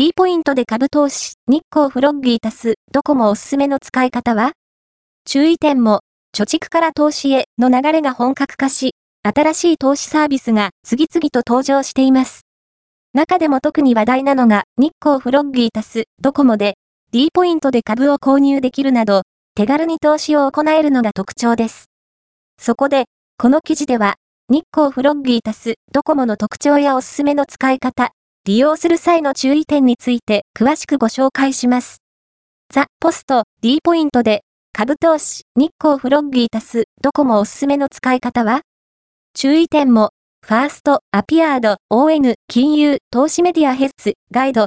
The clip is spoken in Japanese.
D ポイントで株投資、日光フロッギー足す、ドコモおすすめの使い方は？注意点も、貯蓄から投資への流れが本格化し、新しい投資サービスが次々と登場しています。中でも特に話題なのが、日光フロッギー足す、ドコモで、D ポイントで株を購入できるなど、手軽に投資を行えるのが特徴です。そこで、この記事では、日光フロッギー足す、ドコモの特徴やおすすめの使い方、利用する際の注意点について詳しくご紹介します。ザ・ポスト D ポイントで株投資日光フロッギー足すドコモおすすめの使い方は？注意点もファースト、アピアード、ON、金融、投資メディアヘッズ、ガイド、